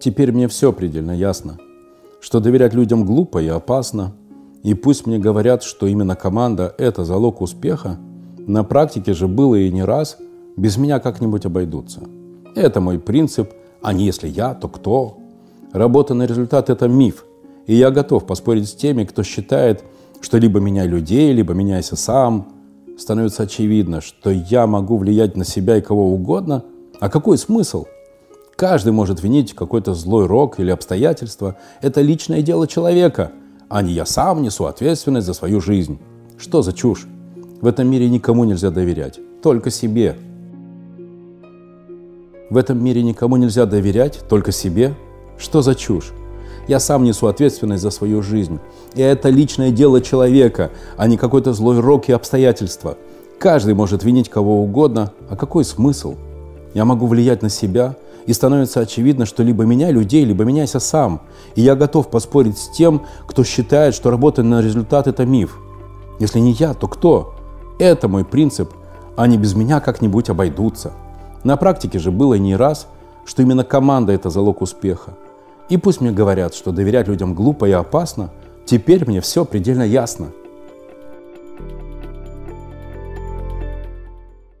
Теперь мне все предельно ясно, что доверять людям глупо и опасно. И пусть мне говорят, что именно команда – это залог успеха, на практике же было и не раз, без меня как-нибудь обойдутся. Это мой принцип, а не если я, то кто? Работа на результат – это миф, и я готов поспорить с теми, кто считает, что либо меняй людей, либо меняйся сам. Становится очевидно, что я могу влиять на себя и кого угодно. А какой смысл? Каждый может винить какой-то злой рок или обстоятельства. Это личное дело человека, а не я сам несу ответственность за свою жизнь. Что за чушь? В этом мире никому нельзя доверять, только себе. В этом мире никому нельзя доверять, только себе. Что за чушь? Я сам несу ответственность за свою жизнь. И это личное дело человека, а не какой-то злой рок и обстоятельства. Каждый может винить кого угодно, а какой смысл? Я могу влиять на себя, и становится очевидно, что либо меня людей, либо меняйся сам. И я готов поспорить с тем, кто считает, что работа на результат – это миф. Если не я, то кто? Это мой принцип. Они без меня как-нибудь обойдутся. На практике же было не раз, что именно команда – это залог успеха. И пусть мне говорят, что доверять людям глупо и опасно, теперь мне все предельно ясно –